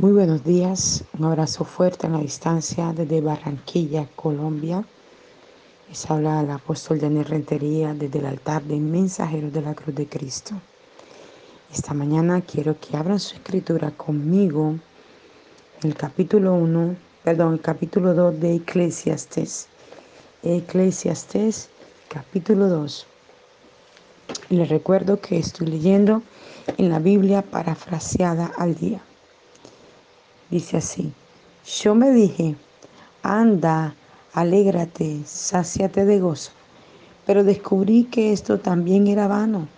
Muy buenos días, un abrazo fuerte en la distancia desde Barranquilla, Colombia. Les habla el apóstol Daniel Rentería desde el altar de Mensajeros de la Cruz de Cristo. Esta mañana quiero que abran su escritura conmigo el capítulo 1, perdón, el capítulo 2 de Eclesiastes. Eclesiastes, capítulo 2. Les recuerdo que estoy leyendo en la Biblia parafraseada al día. Dice así, yo me dije, anda, alégrate, sáciate de gozo. Pero descubrí que esto también era vano,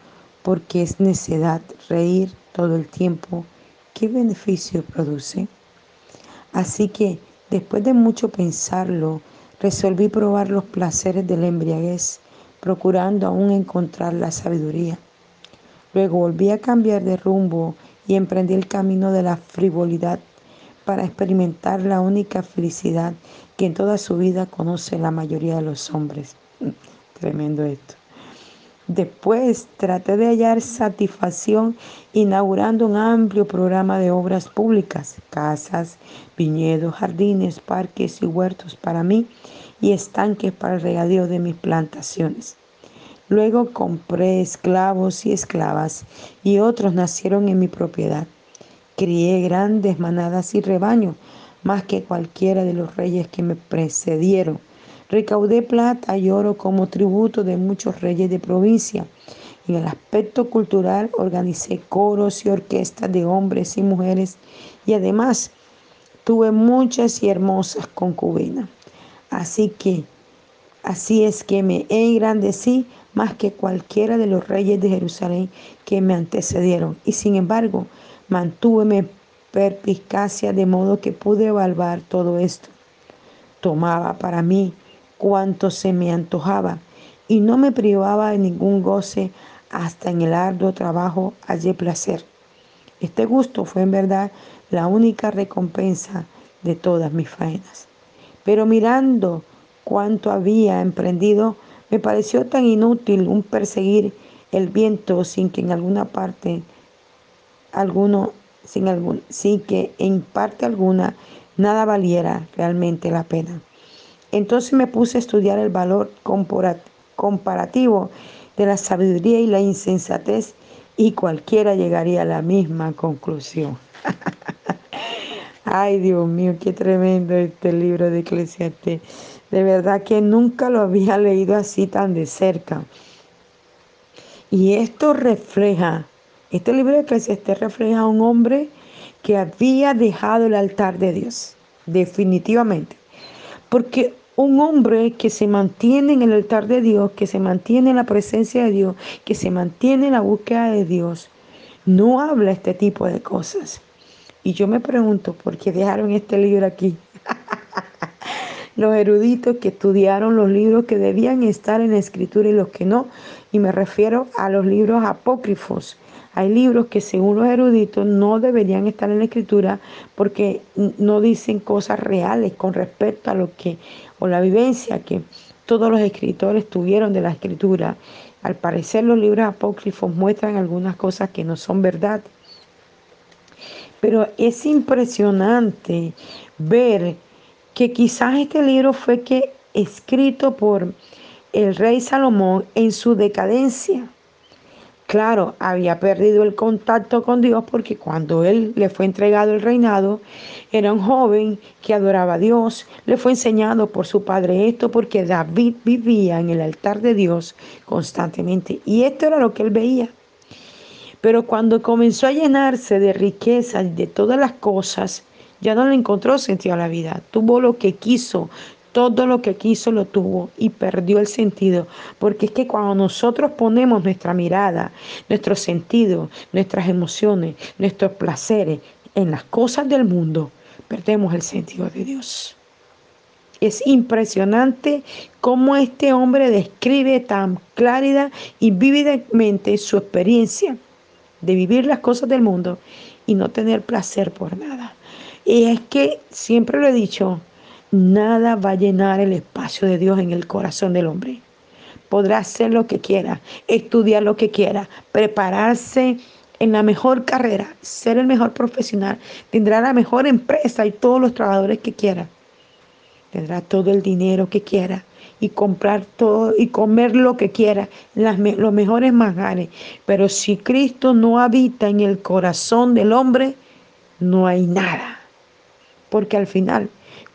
porque es necedad reír todo el tiempo. ¿Qué beneficio produce? Así que, después de mucho pensarlo, resolví probar los placeres de la embriaguez, procurando aún encontrar la sabiduría. Luego volví a cambiar de rumbo y emprendí el camino de la frivolidad para experimentar la única felicidad que en toda su vida conoce la mayoría de los hombres. Tremendo esto. Después traté de hallar satisfacción inaugurando un amplio programa de obras públicas, casas, viñedos, jardines, parques y huertos para mí y estanques para el regadío de mis plantaciones. Luego compré esclavos y esclavas y otros nacieron en mi propiedad. Crié grandes manadas y rebaños, más que cualquiera de los reyes que me precedieron. Recaudé plata y oro como tributo de muchos reyes de provincia. En el aspecto cultural organicé coros y orquestas de hombres y mujeres y además tuve muchas y hermosas concubinas. Así que, así es que me engrandecí más que cualquiera de los reyes de Jerusalén que me antecedieron. Y sin embargo, Mantúveme perspicacia de modo que pude evaluar todo esto. Tomaba para mí cuanto se me antojaba y no me privaba de ningún goce hasta en el arduo trabajo hallé placer. Este gusto fue en verdad la única recompensa de todas mis faenas. Pero mirando cuánto había emprendido, me pareció tan inútil un perseguir el viento sin que en alguna parte alguno, sin, algún, sin que en parte alguna nada valiera realmente la pena. Entonces me puse a estudiar el valor comparativo de la sabiduría y la insensatez y cualquiera llegaría a la misma conclusión. Ay, Dios mío, qué tremendo este libro de Eclesiastes. De verdad que nunca lo había leído así tan de cerca. Y esto refleja este libro de Eclesiastes refleja a un hombre que había dejado el altar de Dios, definitivamente. Porque un hombre que se mantiene en el altar de Dios, que se mantiene en la presencia de Dios, que se mantiene en la búsqueda de Dios, no habla este tipo de cosas. Y yo me pregunto, ¿por qué dejaron este libro aquí? los eruditos que estudiaron los libros que debían estar en la escritura y los que no. Y me refiero a los libros apócrifos, hay libros que según los eruditos no deberían estar en la escritura porque no dicen cosas reales con respecto a lo que, o la vivencia que todos los escritores tuvieron de la escritura. Al parecer los libros apócrifos muestran algunas cosas que no son verdad. Pero es impresionante ver que quizás este libro fue que escrito por el rey Salomón en su decadencia Claro, había perdido el contacto con Dios porque cuando él le fue entregado el reinado, era un joven que adoraba a Dios, le fue enseñado por su padre esto porque David vivía en el altar de Dios constantemente y esto era lo que él veía. Pero cuando comenzó a llenarse de riqueza y de todas las cosas, ya no le encontró sentido a la vida. Tuvo lo que quiso, todo lo que quiso lo tuvo y perdió el sentido. Porque es que cuando nosotros ponemos nuestra mirada, nuestro sentido, nuestras emociones, nuestros placeres en las cosas del mundo, perdemos el sentido de Dios. Es impresionante cómo este hombre describe tan clara y vívidamente su experiencia de vivir las cosas del mundo y no tener placer por nada. Y es que siempre lo he dicho, Nada va a llenar el espacio de Dios en el corazón del hombre. Podrá hacer lo que quiera, estudiar lo que quiera, prepararse en la mejor carrera, ser el mejor profesional, tendrá la mejor empresa y todos los trabajadores que quiera. Tendrá todo el dinero que quiera y comprar todo y comer lo que quiera, los mejores manjares. Pero si Cristo no habita en el corazón del hombre, no hay nada. Porque al final,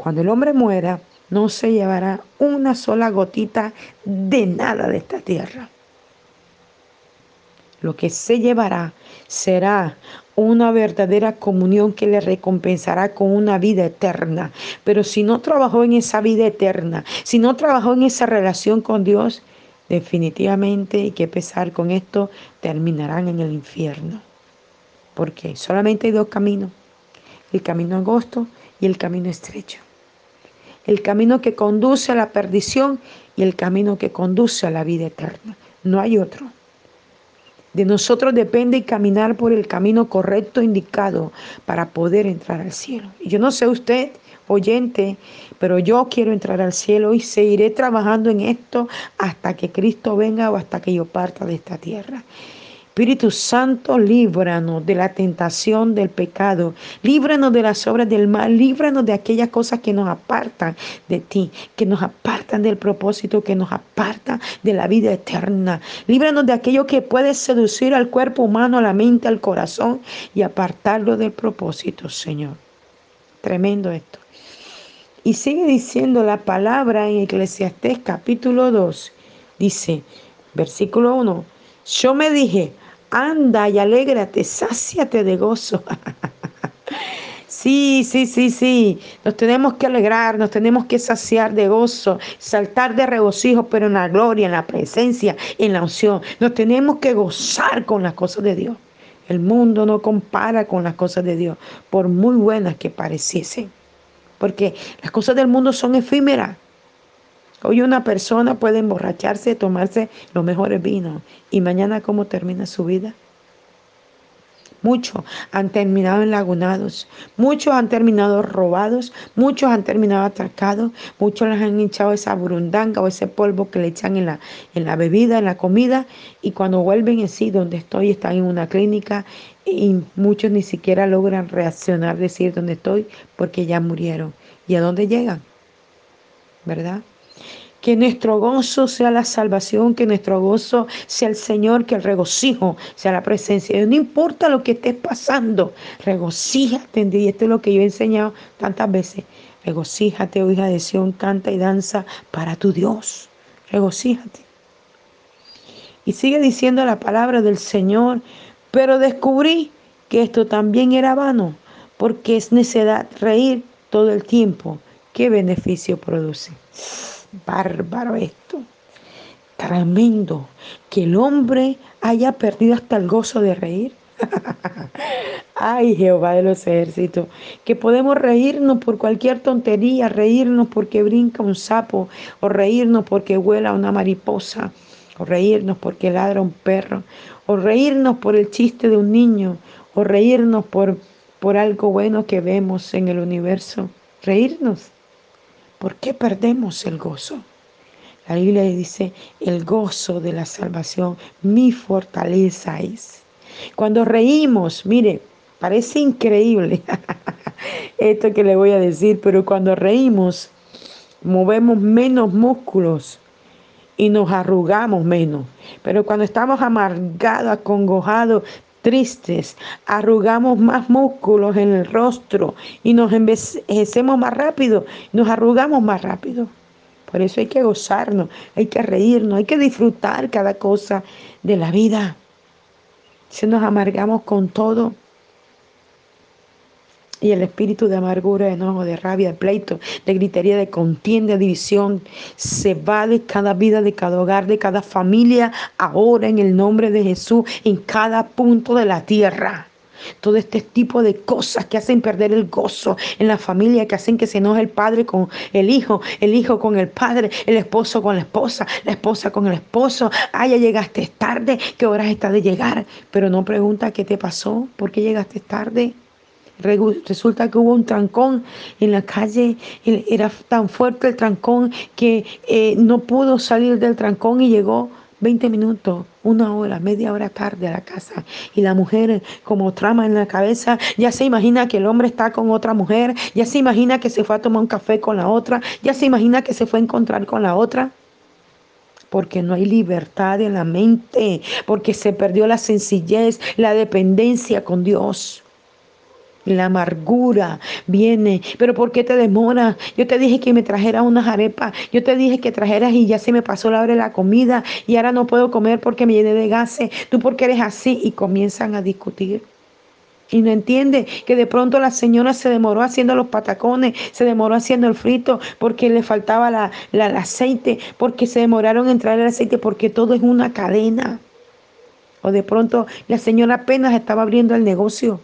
cuando el hombre muera, no se llevará una sola gotita de nada de esta tierra. Lo que se llevará será una verdadera comunión que le recompensará con una vida eterna. Pero si no trabajó en esa vida eterna, si no trabajó en esa relación con Dios, definitivamente, hay que pesar con esto, terminarán en el infierno. Porque solamente hay dos caminos, el camino angosto y el camino estrecho. El camino que conduce a la perdición y el camino que conduce a la vida eterna. No hay otro. De nosotros depende caminar por el camino correcto indicado para poder entrar al cielo. Yo no sé usted, oyente, pero yo quiero entrar al cielo y seguiré trabajando en esto hasta que Cristo venga o hasta que yo parta de esta tierra. Espíritu Santo, líbranos de la tentación del pecado, líbranos de las obras del mal, líbranos de aquellas cosas que nos apartan de ti, que nos apartan del propósito, que nos apartan de la vida eterna. Líbranos de aquello que puede seducir al cuerpo humano, a la mente, al corazón y apartarlo del propósito, Señor. Tremendo esto. Y sigue diciendo la palabra en Eclesiastés capítulo 2. Dice, versículo 1, yo me dije, anda y alégrate, sáciate de gozo. Sí, sí, sí, sí. Nos tenemos que alegrar, nos tenemos que saciar de gozo, saltar de regocijo, pero en la gloria, en la presencia, en la unción. Nos tenemos que gozar con las cosas de Dios. El mundo no compara con las cosas de Dios, por muy buenas que pareciesen. Porque las cosas del mundo son efímeras. Hoy una persona puede emborracharse, tomarse los mejores vinos y mañana cómo termina su vida. Muchos han terminado enlagunados, muchos han terminado robados, muchos han terminado atracados, muchos les han hinchado esa burundanga o ese polvo que le echan en la, en la bebida, en la comida, y cuando vuelven en sí, donde estoy, están en una clínica y muchos ni siquiera logran reaccionar, decir dónde estoy, porque ya murieron. ¿Y a dónde llegan? ¿Verdad? Que nuestro gozo sea la salvación, que nuestro gozo sea el Señor, que el regocijo sea la presencia. No importa lo que estés pasando, regocíjate. Y esto es lo que yo he enseñado tantas veces. Regocíjate, oh hija de Sión, canta y danza para tu Dios. Regocíjate. Y sigue diciendo la palabra del Señor, pero descubrí que esto también era vano, porque es necedad reír todo el tiempo. ¿Qué beneficio produce? Bárbaro esto. Tremendo que el hombre haya perdido hasta el gozo de reír. Ay, Jehová de los ejércitos, que podemos reírnos por cualquier tontería, reírnos porque brinca un sapo, o reírnos porque vuela una mariposa, o reírnos porque ladra un perro, o reírnos por el chiste de un niño, o reírnos por, por algo bueno que vemos en el universo. Reírnos. ¿Por qué perdemos el gozo? La Biblia dice, el gozo de la salvación, mi fortaleza es. Cuando reímos, mire, parece increíble esto que le voy a decir, pero cuando reímos, movemos menos músculos y nos arrugamos menos. Pero cuando estamos amargados, acongojados, tristes, arrugamos más músculos en el rostro y nos envejecemos más rápido, nos arrugamos más rápido. Por eso hay que gozarnos, hay que reírnos, hay que disfrutar cada cosa de la vida. Si nos amargamos con todo, y el espíritu de amargura, de enojo, de rabia, de pleito, de gritería, de contienda, de división, se va de cada vida, de cada hogar, de cada familia, ahora en el nombre de Jesús, en cada punto de la tierra. Todo este tipo de cosas que hacen perder el gozo en la familia, que hacen que se enoje el padre con el hijo, el hijo con el padre, el esposo con la esposa, la esposa con el esposo. Ah, ya llegaste tarde, ¿qué horas está de llegar? Pero no pregunta qué te pasó, por qué llegaste tarde. Resulta que hubo un trancón en la calle, era tan fuerte el trancón que eh, no pudo salir del trancón y llegó 20 minutos, una hora, media hora tarde a la casa. Y la mujer, como trama en la cabeza, ya se imagina que el hombre está con otra mujer, ya se imagina que se fue a tomar un café con la otra, ya se imagina que se fue a encontrar con la otra. Porque no hay libertad en la mente, porque se perdió la sencillez, la dependencia con Dios la amargura viene. Pero ¿por qué te demora? Yo te dije que me trajeras unas arepas. Yo te dije que trajeras y ya se me pasó la hora de la comida y ahora no puedo comer porque me llené de gases. Tú porque eres así y comienzan a discutir. Y no entiende que de pronto la señora se demoró haciendo los patacones, se demoró haciendo el frito porque le faltaba la, el aceite, porque se demoraron en traer el aceite, porque todo es una cadena. O de pronto la señora apenas estaba abriendo el negocio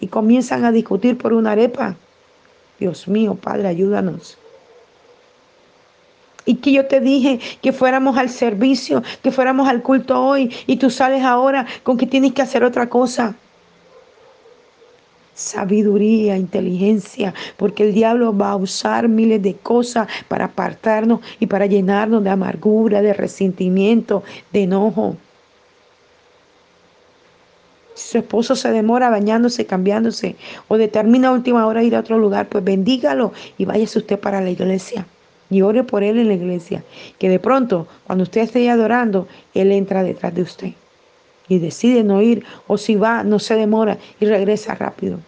y comienzan a discutir por una arepa. Dios mío, Padre, ayúdanos. Y que yo te dije que fuéramos al servicio, que fuéramos al culto hoy, y tú sales ahora con que tienes que hacer otra cosa. Sabiduría, inteligencia, porque el diablo va a usar miles de cosas para apartarnos y para llenarnos de amargura, de resentimiento, de enojo. Si su esposo se demora bañándose, cambiándose o determina a última hora ir a otro lugar, pues bendígalo y váyase usted para la iglesia y ore por él en la iglesia. Que de pronto, cuando usted esté adorando, él entra detrás de usted y decide no ir o si va, no se demora y regresa rápido.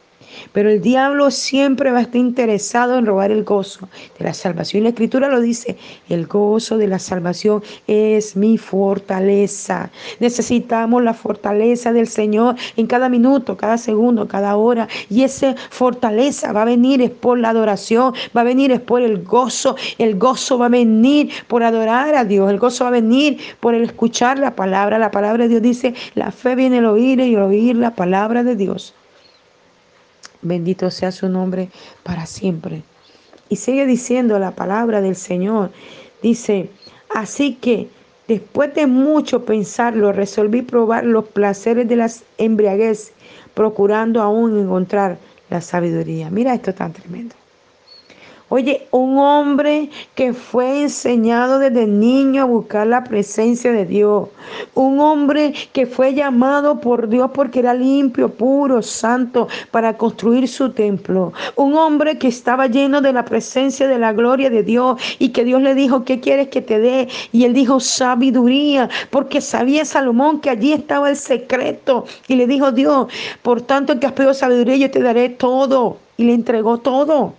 Pero el diablo siempre va a estar interesado en robar el gozo de la salvación. Y la escritura lo dice, el gozo de la salvación es mi fortaleza. Necesitamos la fortaleza del Señor en cada minuto, cada segundo, cada hora. Y esa fortaleza va a venir es por la adoración, va a venir es por el gozo. El gozo va a venir por adorar a Dios. El gozo va a venir por el escuchar la palabra. La palabra de Dios dice, la fe viene al oír y el oír la palabra de Dios. Bendito sea su nombre para siempre. Y sigue diciendo la palabra del Señor. Dice, así que después de mucho pensarlo, resolví probar los placeres de la embriaguez, procurando aún encontrar la sabiduría. Mira esto tan tremendo. Oye, un hombre que fue enseñado desde niño a buscar la presencia de Dios. Un hombre que fue llamado por Dios porque era limpio, puro, santo para construir su templo. Un hombre que estaba lleno de la presencia de la gloria de Dios y que Dios le dijo, ¿qué quieres que te dé? Y él dijo, sabiduría, porque sabía Salomón que allí estaba el secreto. Y le dijo, Dios, por tanto que has pedido sabiduría, yo te daré todo. Y le entregó todo.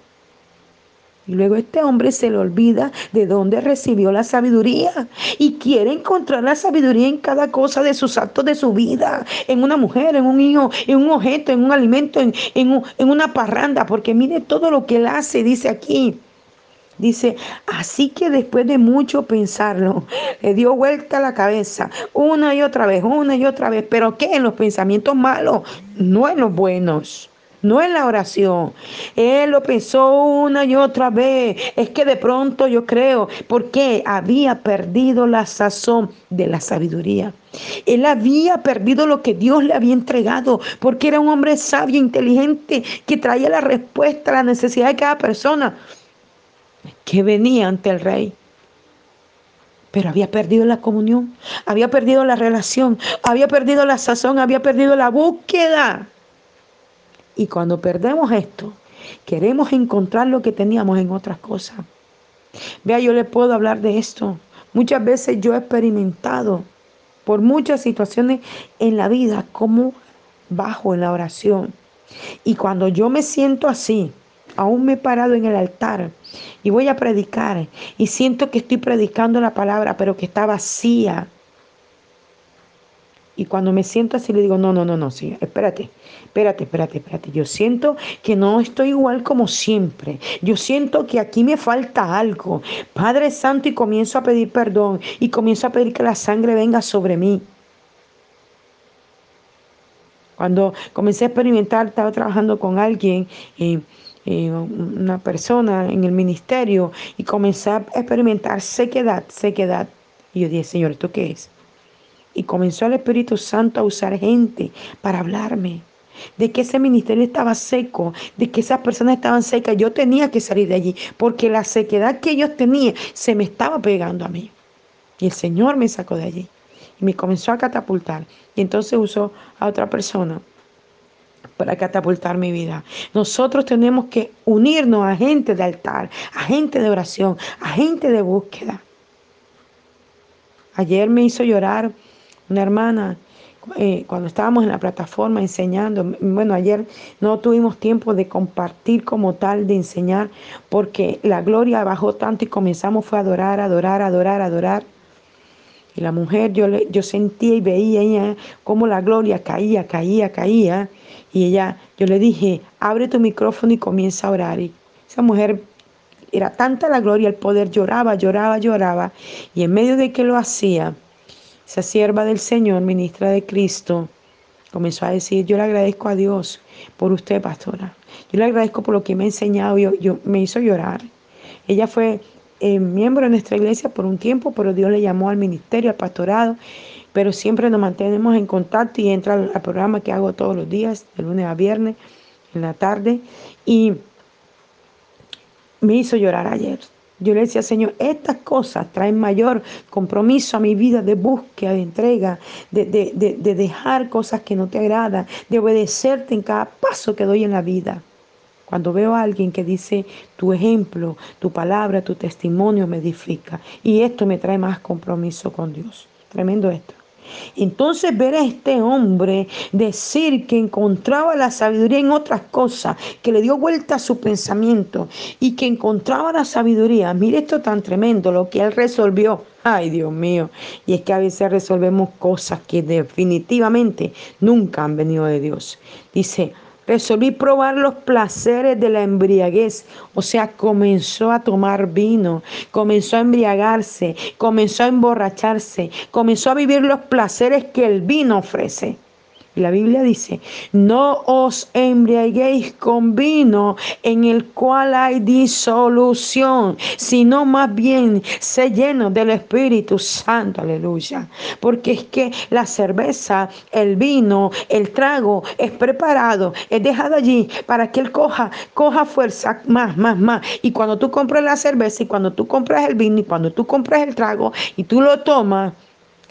Y luego este hombre se le olvida de dónde recibió la sabiduría. Y quiere encontrar la sabiduría en cada cosa de sus actos de su vida, en una mujer, en un hijo, en un objeto, en un alimento, en, en una parranda, porque mire todo lo que él hace, dice aquí. Dice, así que después de mucho pensarlo, le dio vuelta la cabeza una y otra vez, una y otra vez, pero ¿qué? En los pensamientos malos, no en los buenos no en la oración. Él lo pensó una y otra vez. Es que de pronto yo creo, porque había perdido la sazón de la sabiduría. Él había perdido lo que Dios le había entregado, porque era un hombre sabio, inteligente, que traía la respuesta a la necesidad de cada persona que venía ante el rey pero había perdido la comunión, había perdido la relación, había perdido la sazón, había perdido la búsqueda. Y cuando perdemos esto, queremos encontrar lo que teníamos en otras cosas. Vea, yo le puedo hablar de esto. Muchas veces yo he experimentado por muchas situaciones en la vida como bajo en la oración. Y cuando yo me siento así, aún me he parado en el altar y voy a predicar y siento que estoy predicando la palabra, pero que está vacía y cuando me siento así le digo, no, no, no, no, sí, espérate, espérate, espérate, espérate. Yo siento que no estoy igual como siempre. Yo siento que aquí me falta algo. Padre Santo, y comienzo a pedir perdón y comienzo a pedir que la sangre venga sobre mí. Cuando comencé a experimentar, estaba trabajando con alguien, eh, eh, una persona en el ministerio, y comencé a experimentar sequedad, sequedad. Y yo dije, Señor, ¿esto qué es? Y comenzó el Espíritu Santo a usar gente para hablarme de que ese ministerio estaba seco, de que esas personas estaban secas. Yo tenía que salir de allí porque la sequedad que ellos tenían se me estaba pegando a mí. Y el Señor me sacó de allí y me comenzó a catapultar. Y entonces usó a otra persona para catapultar mi vida. Nosotros tenemos que unirnos a gente de altar, a gente de oración, a gente de búsqueda. Ayer me hizo llorar una hermana eh, cuando estábamos en la plataforma enseñando. Bueno, ayer no tuvimos tiempo de compartir como tal, de enseñar, porque la gloria bajó tanto y comenzamos fue a adorar, adorar, adorar, adorar. Y la mujer, yo, yo sentía y veía ella cómo la gloria caía, caía, caía. Y ella, yo le dije, abre tu micrófono y comienza a orar. Y esa mujer era tanta la gloria, el poder, lloraba, lloraba, lloraba. Y en medio de que lo hacía, esa sierva del Señor, ministra de Cristo, comenzó a decir, yo le agradezco a Dios por usted, pastora. Yo le agradezco por lo que me ha enseñado, yo, yo me hizo llorar. Ella fue eh, miembro de nuestra iglesia por un tiempo, pero Dios le llamó al ministerio, al pastorado, pero siempre nos mantenemos en contacto y entra al, al programa que hago todos los días, de lunes a viernes, en la tarde, y me hizo llorar ayer. Yo le decía, Señor, estas cosas traen mayor compromiso a mi vida de búsqueda, de entrega, de, de, de, dejar cosas que no te agradan, de obedecerte en cada paso que doy en la vida. Cuando veo a alguien que dice, tu ejemplo, tu palabra, tu testimonio me edifica. Y esto me trae más compromiso con Dios. Tremendo esto. Entonces ver a este hombre decir que encontraba la sabiduría en otras cosas, que le dio vuelta a su pensamiento y que encontraba la sabiduría. Mire esto tan tremendo, lo que él resolvió. Ay, Dios mío. Y es que a veces resolvemos cosas que definitivamente nunca han venido de Dios. Dice, Resolví probar los placeres de la embriaguez. O sea, comenzó a tomar vino, comenzó a embriagarse, comenzó a emborracharse, comenzó a vivir los placeres que el vino ofrece. La Biblia dice, no os embriaguéis con vino en el cual hay disolución, sino más bien se lleno del Espíritu Santo, aleluya. Porque es que la cerveza, el vino, el trago es preparado, es dejado allí para que él coja, coja fuerza más, más, más. Y cuando tú compras la cerveza y cuando tú compras el vino y cuando tú compras el trago y tú lo tomas,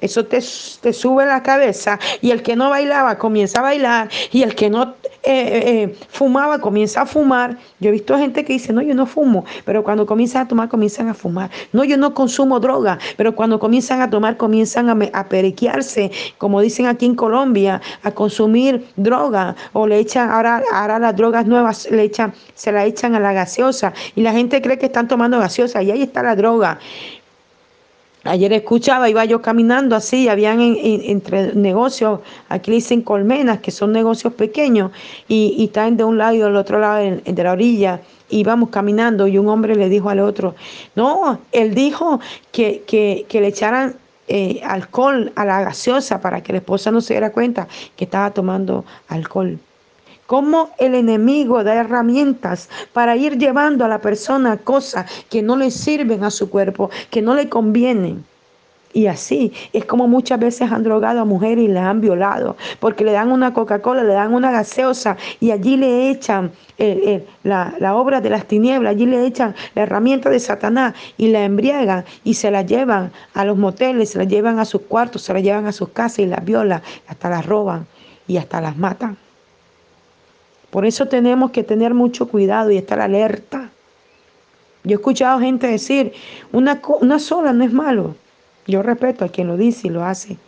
eso te, te, sube la cabeza y el que no bailaba comienza a bailar y el que no eh, eh, eh, fumaba comienza a fumar. Yo he visto gente que dice, no, yo no fumo, pero cuando comienzan a tomar comienzan a fumar. No, yo no consumo droga, pero cuando comienzan a tomar comienzan a, a periquearse, como dicen aquí en Colombia, a consumir droga o le echan, ahora, ahora las drogas nuevas le echan, se la echan a la gaseosa y la gente cree que están tomando gaseosa y ahí está la droga. Ayer escuchaba, iba yo caminando así, habían entre negocios, aquí le dicen colmenas, que son negocios pequeños, y, y están de un lado y del otro lado de la orilla. Íbamos caminando y un hombre le dijo al otro, no, él dijo que, que, que le echaran eh, alcohol a la gaseosa para que la esposa no se diera cuenta que estaba tomando alcohol cómo el enemigo da herramientas para ir llevando a la persona cosas que no le sirven a su cuerpo, que no le convienen. Y así es como muchas veces han drogado a mujeres y las han violado, porque le dan una Coca-Cola, le dan una gaseosa y allí le echan la, la, obra de las tinieblas, allí le echan la herramienta de Satanás y la embriagan y se la llevan a los moteles, se la llevan a sus cuartos, se la llevan a sus casas y las violan, hasta las roban y hasta las matan. Por eso tenemos que tener mucho cuidado y estar alerta. Yo he escuchado gente decir, una, una sola no es malo. Yo respeto a quien lo dice y lo hace.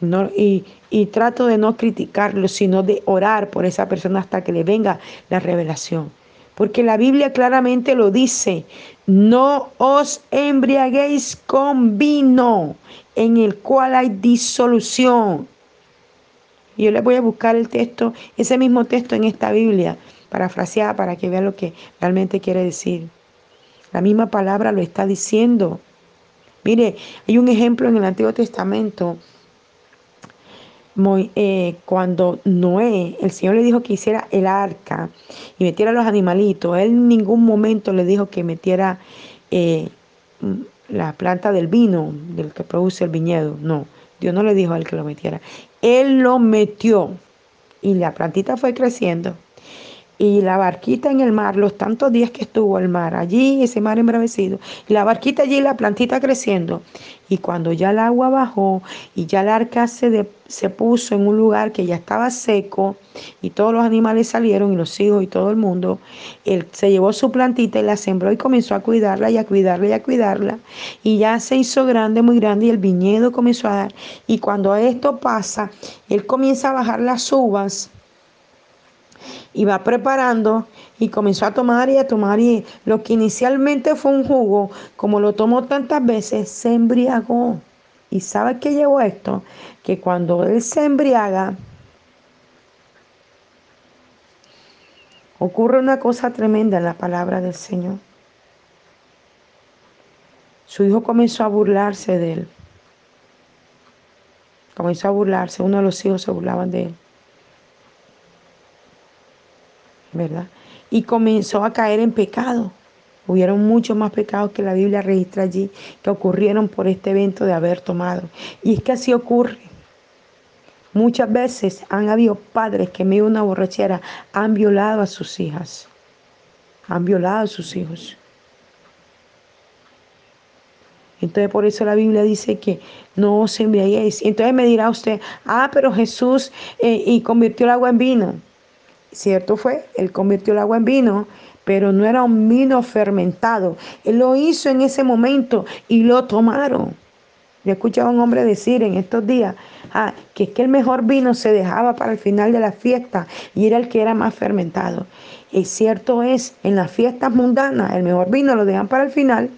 No, y, y trato de no criticarlo, sino de orar por esa persona hasta que le venga la revelación. Porque la Biblia claramente lo dice, no os embriaguéis con vino en el cual hay disolución y yo les voy a buscar el texto, ese mismo texto en esta Biblia, parafraseada para que vean lo que realmente quiere decir. La misma palabra lo está diciendo. Mire, hay un ejemplo en el Antiguo Testamento. Eh, cuando Noé, el Señor le dijo que hiciera el arca y metiera los animalitos, él en ningún momento le dijo que metiera eh, la planta del vino, del que produce el viñedo, no. Dios no le dijo a él que lo metiera. Él lo metió y la plantita fue creciendo. Y la barquita en el mar, los tantos días que estuvo el mar allí, ese mar embravecido, y la barquita allí, la plantita creciendo. Y cuando ya el agua bajó y ya el arca se, se puso en un lugar que ya estaba seco y todos los animales salieron y los hijos y todo el mundo, él se llevó su plantita y la sembró y comenzó a cuidarla y a cuidarla y a cuidarla. Y ya se hizo grande, muy grande y el viñedo comenzó a dar. Y cuando esto pasa, él comienza a bajar las uvas y va preparando y comenzó a tomar y a tomar y lo que inicialmente fue un jugo, como lo tomó tantas veces, se embriagó. ¿Y sabe qué llevó esto? Que cuando él se embriaga, ocurre una cosa tremenda en la palabra del Señor. Su hijo comenzó a burlarse de él. Comenzó a burlarse, uno de los hijos se burlaban de él. ¿Verdad? Y comenzó a caer en pecado. Hubieron muchos más pecados que la Biblia registra allí que ocurrieron por este evento de haber tomado. Y es que así ocurre. Muchas veces han habido padres que en medio una borrachera han violado a sus hijas. Han violado a sus hijos. Entonces por eso la Biblia dice que no se embriaguéis. Entonces me dirá usted, ah, pero Jesús eh, y convirtió el agua en vino. Cierto fue, él convirtió el agua en vino, pero no era un vino fermentado. Él lo hizo en ese momento y lo tomaron. Yo escuchado a un hombre decir en estos días ah, que es que el mejor vino se dejaba para el final de la fiesta y era el que era más fermentado. Y cierto es, en las fiestas mundanas el mejor vino lo dejan para el final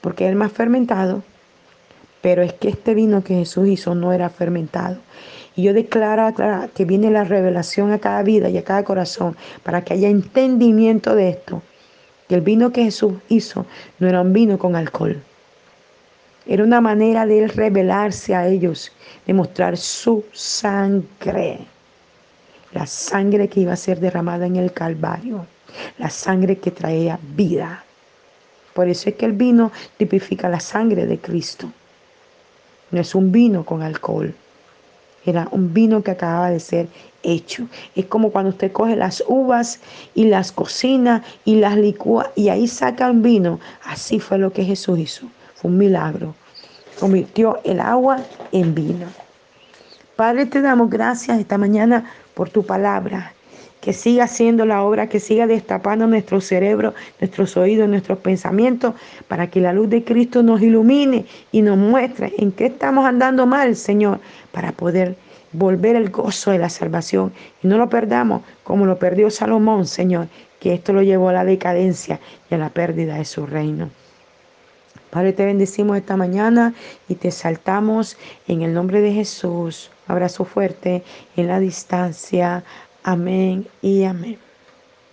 porque es el más fermentado, pero es que este vino que Jesús hizo no era fermentado. Y yo declaro que viene la revelación a cada vida y a cada corazón para que haya entendimiento de esto. Que el vino que Jesús hizo no era un vino con alcohol. Era una manera de él revelarse a ellos, de mostrar su sangre. La sangre que iba a ser derramada en el Calvario. La sangre que traía vida. Por eso es que el vino tipifica la sangre de Cristo. No es un vino con alcohol. Era un vino que acababa de ser hecho. Es como cuando usted coge las uvas y las cocina y las licúa y ahí saca un vino. Así fue lo que Jesús hizo. Fue un milagro. Convirtió el agua en vino. Padre, te damos gracias esta mañana por tu palabra que siga haciendo la obra, que siga destapando nuestro cerebro, nuestros oídos, nuestros pensamientos, para que la luz de Cristo nos ilumine y nos muestre en qué estamos andando mal, Señor, para poder volver el gozo de la salvación y no lo perdamos como lo perdió Salomón, Señor, que esto lo llevó a la decadencia y a la pérdida de su reino. Padre, te bendecimos esta mañana y te saltamos en el nombre de Jesús. Abrazo fuerte en la distancia. Amén y amén.